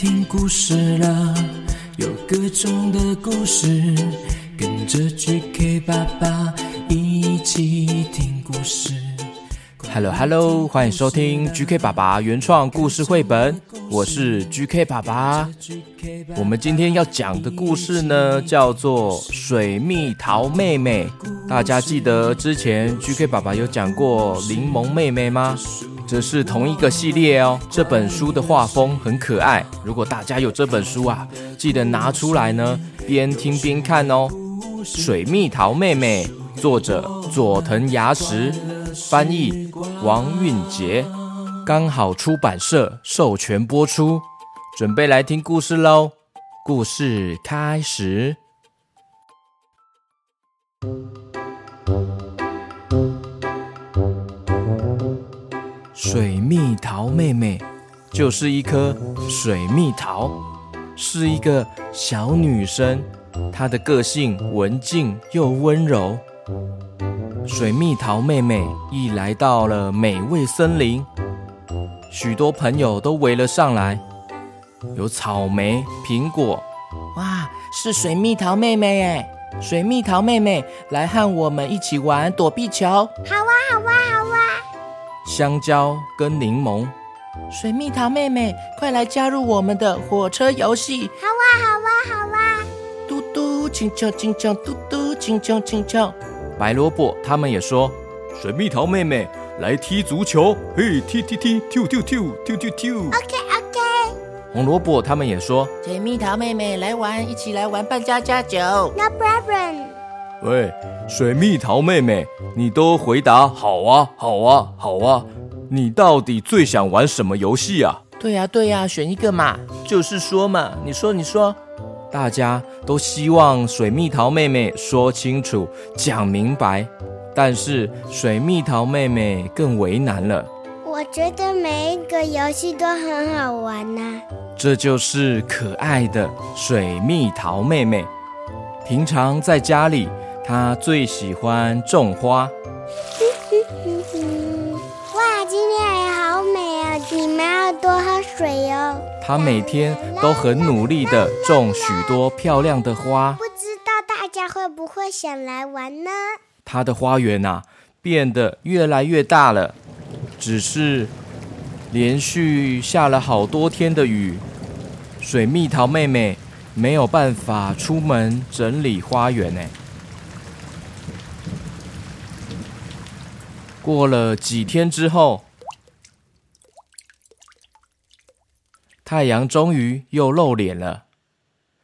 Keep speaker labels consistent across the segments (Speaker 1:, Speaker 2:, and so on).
Speaker 1: 听故事了，有各种的故事，跟着 GK 爸爸一起听故事。
Speaker 2: Hello Hello，欢迎收听 GK 爸爸原创故事绘本，我是 GK 爸爸。我们今天要讲的故事呢，叫做《水蜜桃妹妹》。大家记得之前 GK 爸爸有讲过柠檬妹妹吗？这是同一个系列哦。这本书的画风很可爱，如果大家有这本书啊，记得拿出来呢，边听边看哦。《水蜜桃妹妹》，作者佐藤牙实，翻译王韵杰，刚好出版社授权播出。准备来听故事喽！故事开始。水蜜桃妹妹就是一颗水蜜桃，是一个小女生，她的个性文静又温柔。水蜜桃妹妹一来到了美味森林，许多朋友都围了上来，有草莓、苹果。哇，是水蜜桃妹妹哎！水蜜桃妹妹来和我们一起玩躲避球。
Speaker 3: 好啊，好啊，好啊！
Speaker 2: 香蕉跟柠檬，水蜜桃妹妹，快来加入我们的火车游戏！
Speaker 3: 好啊，好啊，好啊！
Speaker 2: 嘟嘟，轻敲轻敲，嘟嘟，轻敲轻敲。白萝卜他们也说，水蜜桃妹妹来踢足球，嘿，踢踢踢，跳跳跳，跳跳跳。
Speaker 3: OK OK。
Speaker 2: 红萝卜他们也说，
Speaker 4: 水蜜桃妹妹来玩，一起来玩扮家家酒。
Speaker 3: No problem。
Speaker 2: 喂，水蜜桃妹妹，你都回答好啊，好啊，好啊。你到底最想玩什么游戏啊？
Speaker 4: 对呀、对呀、选一个嘛。
Speaker 2: 就是说嘛，你说你说，大家都希望水蜜桃妹妹说清楚、讲明白，但是水蜜桃妹妹更为难了。
Speaker 3: 我觉得每一个游戏都很好玩呐、
Speaker 2: 这就是可爱的水蜜桃妹妹。平常在家里，她最喜欢种花。
Speaker 3: 哇，今天也好美啊！你们要多喝水哦。
Speaker 2: 他每天都很努力地种许多漂亮的花。
Speaker 3: 不知道大家会不会想来玩呢？
Speaker 2: 他的花园啊，变得越来越大了。只是连续下了好多天的雨，水蜜桃妹妹没有办法出门整理花园呢。过了几天之后，太阳终于又露脸了。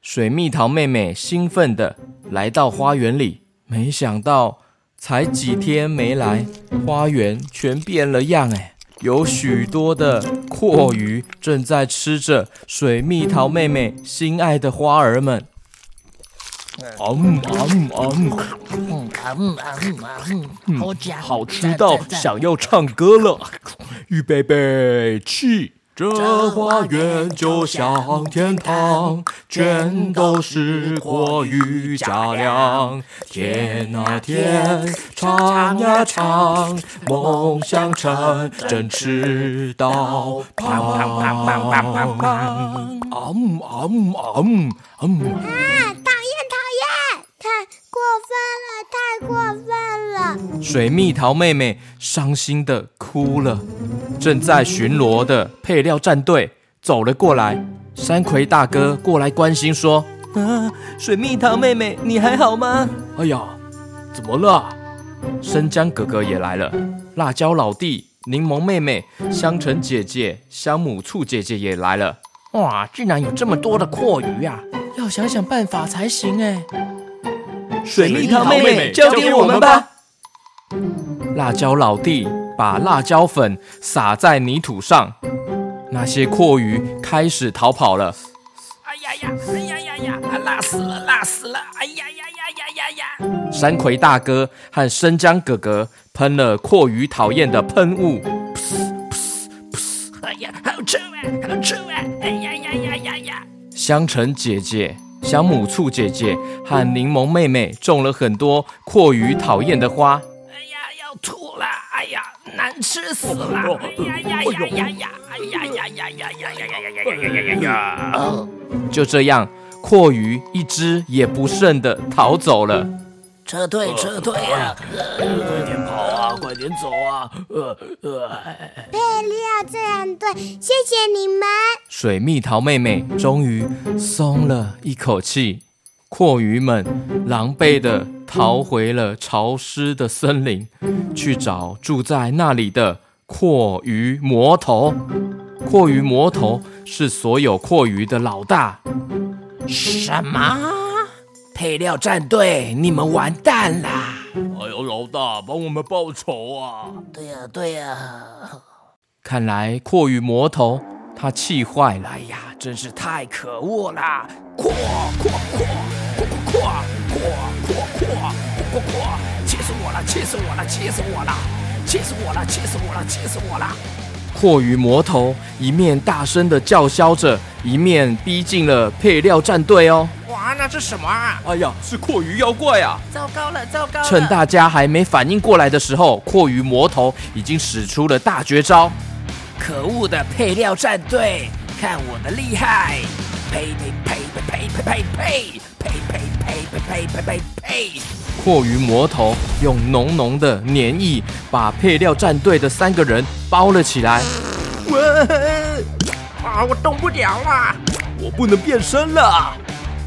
Speaker 2: 水蜜桃妹妹兴奋地来到花园里，没想到才几天没来，花园全变了样哎！有许多的阔鱼正在吃着水蜜桃妹妹心爱的花儿们。嗯嗯嗯，
Speaker 4: 嗯嗯嗯嗯嗯，好家伙，
Speaker 2: 好吃到想要唱歌了！预备备起！这花园就像天堂，全都是阔鱼家粮。天啊天，唱呀唱，梦想成真吃到胖。嗯嗯嗯嗯，水蜜桃妹妹伤心的哭了。正在巡逻的配料战队走了过来，山葵大哥过来关心说：“啊，水蜜桃妹妹，你还好吗？”哎呀，怎么了？生姜哥哥也来了，辣椒老弟、柠檬妹妹、香橙姐姐、香母醋姐姐也来了。
Speaker 4: 哇，居然有这么多的阔鱼啊！
Speaker 2: 要想想办法才行哎。
Speaker 4: 水蜜桃妹妹交给我们吧。
Speaker 2: 辣椒老弟把辣椒粉撒在泥土上，那些阔鱼开始逃跑了。
Speaker 4: 哎呀呀，哎呀呀呀，辣死了，辣死了！哎呀呀呀呀呀呀！
Speaker 2: 山葵大哥和生姜哥哥喷了阔鱼讨厌的喷雾，
Speaker 4: 哎呀，好臭啊，好臭啊！哎呀呀呀呀呀！
Speaker 2: 香橙姐姐、小母醋姐姐和柠檬妹妹种了很多阔鱼讨厌的花。
Speaker 4: 哎呀，要吐了！哎呀，难吃死了！哎呀呀呀呀呀！哎呀呀呀呀呀呀呀呀呀呀呀呀呀！
Speaker 2: 就这样，阔鱼一只也不剩的逃走了。
Speaker 4: 撤退，撤退啊！
Speaker 1: 快点跑啊！快点走啊！呃呃，
Speaker 3: 配料战队，谢谢你们。
Speaker 2: 水蜜桃妹妹终于松了一口气。阔鱼们狼狈地逃回了潮湿的森林，去找住在那里的阔鱼魔头。阔鱼魔头是所有阔鱼的老大。
Speaker 4: 什么？配料战队，你们完蛋啦！
Speaker 1: 哎呦，老大，帮我们报仇啊！
Speaker 4: 对呀，对呀。
Speaker 2: 看来阔鱼魔头他气坏了。
Speaker 4: 哎呀，真是太可恶啦！扩扩扩扩扩扩扩扩扩扩！气死我了！气死我了！气死我了！气死我了！气死我了！气死我了！
Speaker 2: 阔鱼魔头一面大声的叫嚣着，一面逼近了配料战队哦。
Speaker 4: 哇，那是什么啊？
Speaker 2: 哎呀，是阔鱼妖怪啊！
Speaker 4: 糟糕了，糟糕了！
Speaker 2: 趁大家还没反应过来的时候，阔鱼魔头已经使出了大绝招。
Speaker 4: 可恶的配料战队，看我的厉害！呸呸呸呸呸呸呸呸呸呸呸呸呸呸呸！
Speaker 2: 阔鱼魔头用浓浓的粘液把配料战队的三个人包了起来。
Speaker 4: 哇！啊，我动不了了，
Speaker 1: 我不能变身了。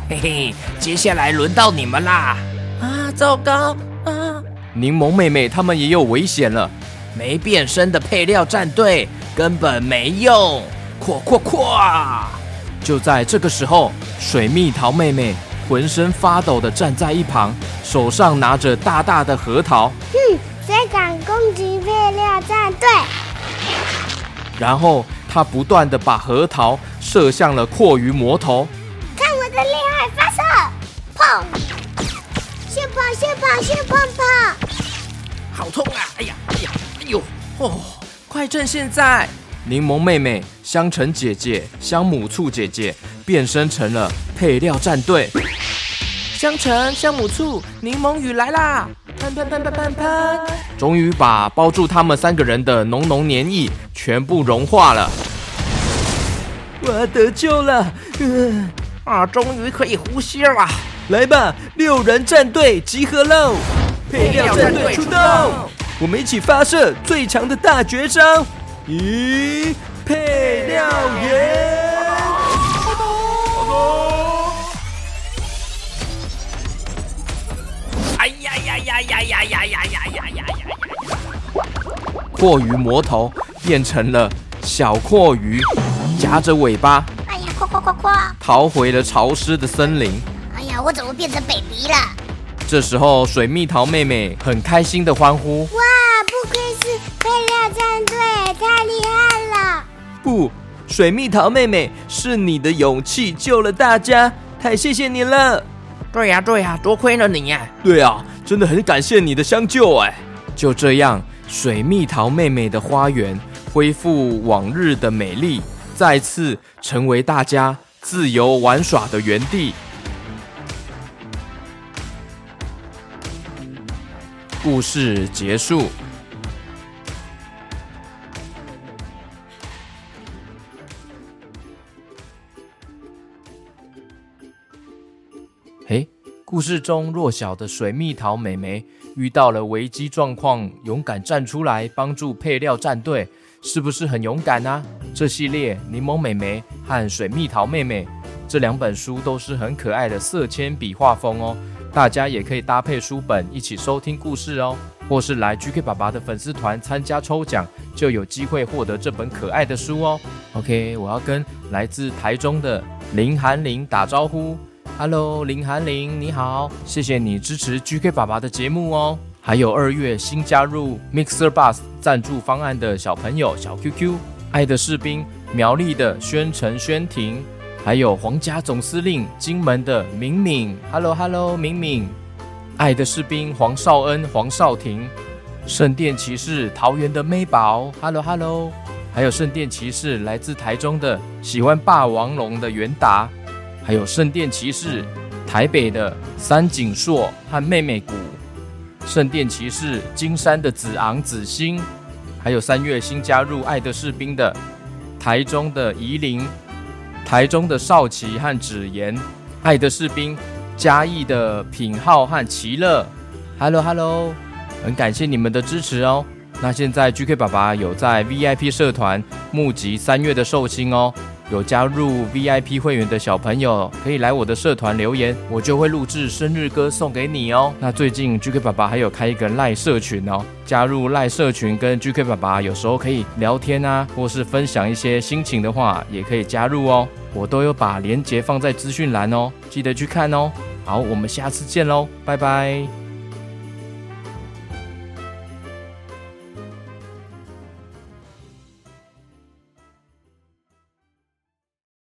Speaker 4: 嘿嘿，接下来轮到你们啦！啊，糟糕啊！
Speaker 2: 柠檬妹妹他们也有危险了。
Speaker 4: 没变身的配料战队根本没用。扩扩扩！
Speaker 2: 就在这个时候，水蜜桃妹妹浑身发抖的站在一旁，手上拿着大大的核桃。
Speaker 3: 哼，谁敢攻击配料战队？
Speaker 2: 然后他不断的把核桃射向了阔鱼魔头。
Speaker 3: 看我的厉害发射！砰！先跑，先跑，先跑跑！
Speaker 4: 好痛啊！哎呀，哎呀，哎呦！哦，快趁现在！
Speaker 2: 柠檬妹妹、香橙姐姐、香母醋姐姐变身成了配料战队。
Speaker 4: 香橙、香母醋、柠檬雨来啦！喷喷喷喷喷喷！
Speaker 2: 终于把包住他们三个人的浓浓黏液全部融化了。
Speaker 1: 我得救了！
Speaker 4: 嗯，啊，终于可以呼吸了！
Speaker 1: 来吧，六人战队集合喽！配料战队出动！我们一起发射最强的大绝招！咦，配料员！
Speaker 4: 呀呀呀呀呀呀呀呀呀呀呀呀！
Speaker 2: 阔鱼魔头变成了小阔鱼，夹着尾巴，
Speaker 3: 哎呀，夸夸夸夸！
Speaker 2: 逃回了潮湿的森林。
Speaker 3: 哎呀，我怎么变成 baby 了？
Speaker 2: 这时候，水蜜桃妹妹很开心的欢呼：
Speaker 3: 哇，不愧是配料战队，太厉害了！
Speaker 1: 不，水蜜桃妹妹是你的勇气救了大家，太谢谢你了。
Speaker 4: 对呀对呀，多亏了你呀！
Speaker 1: 对啊，真的很感谢你的相救哎。
Speaker 2: 就这样，水蜜桃妹妹的花园恢复往日的美丽，再次成为大家自由玩耍的园地。故事结束。故事中弱小的水蜜桃美眉遇到了危机状况，勇敢站出来帮助配料战队，是不是很勇敢呢、这系列《柠檬美眉》和《水蜜桃妹妹》这两本书都是很可爱的色铅笔画风哦。大家也可以搭配书本一起收听故事哦，或是来 GK 爸爸的粉丝团参加抽奖，就有机会获得这本可爱的书哦。OK，我要跟来自台中的林寒林打招呼，Hello，林寒林，你好，谢谢你支持 GK 爸爸的节目哦。还有二月新加入 Mixer Bus 赞助方案的小朋友小 QQ，爱的士兵苗栗的宣城宣婷。还有皇家总司令金门的敏敏，Hello Hello，敏敏，爱的士兵黄少恩、黄少廷，圣殿骑士桃园的妹宝，Hello Hello，还有圣殿骑士来自台中的喜欢霸王龙的袁达，还有圣殿骑士台北的三井硕和妹妹谷，圣殿骑士金山的子昂子欣，还有三月新加入爱的士兵的台中的宜林、台中的少奇和芷言，爱的士兵嘉义的品浩和奇乐，Hello Hello，很感谢你们的支持哦。那现在 GK 爸爸有在 VIP 社团募集三月的寿星哦。有加入 VIP 会员的小朋友，可以来我的社团留言，我就会录制生日歌送给你哦。那最近 GK 爸爸还有开一个赖社群哦，加入赖社群跟 GK 爸爸有时候可以聊天啊，或是分享一些心情的话，也可以加入哦。我都有把链接放在资讯栏哦，记得去看哦。好，我们下次见喽，拜拜。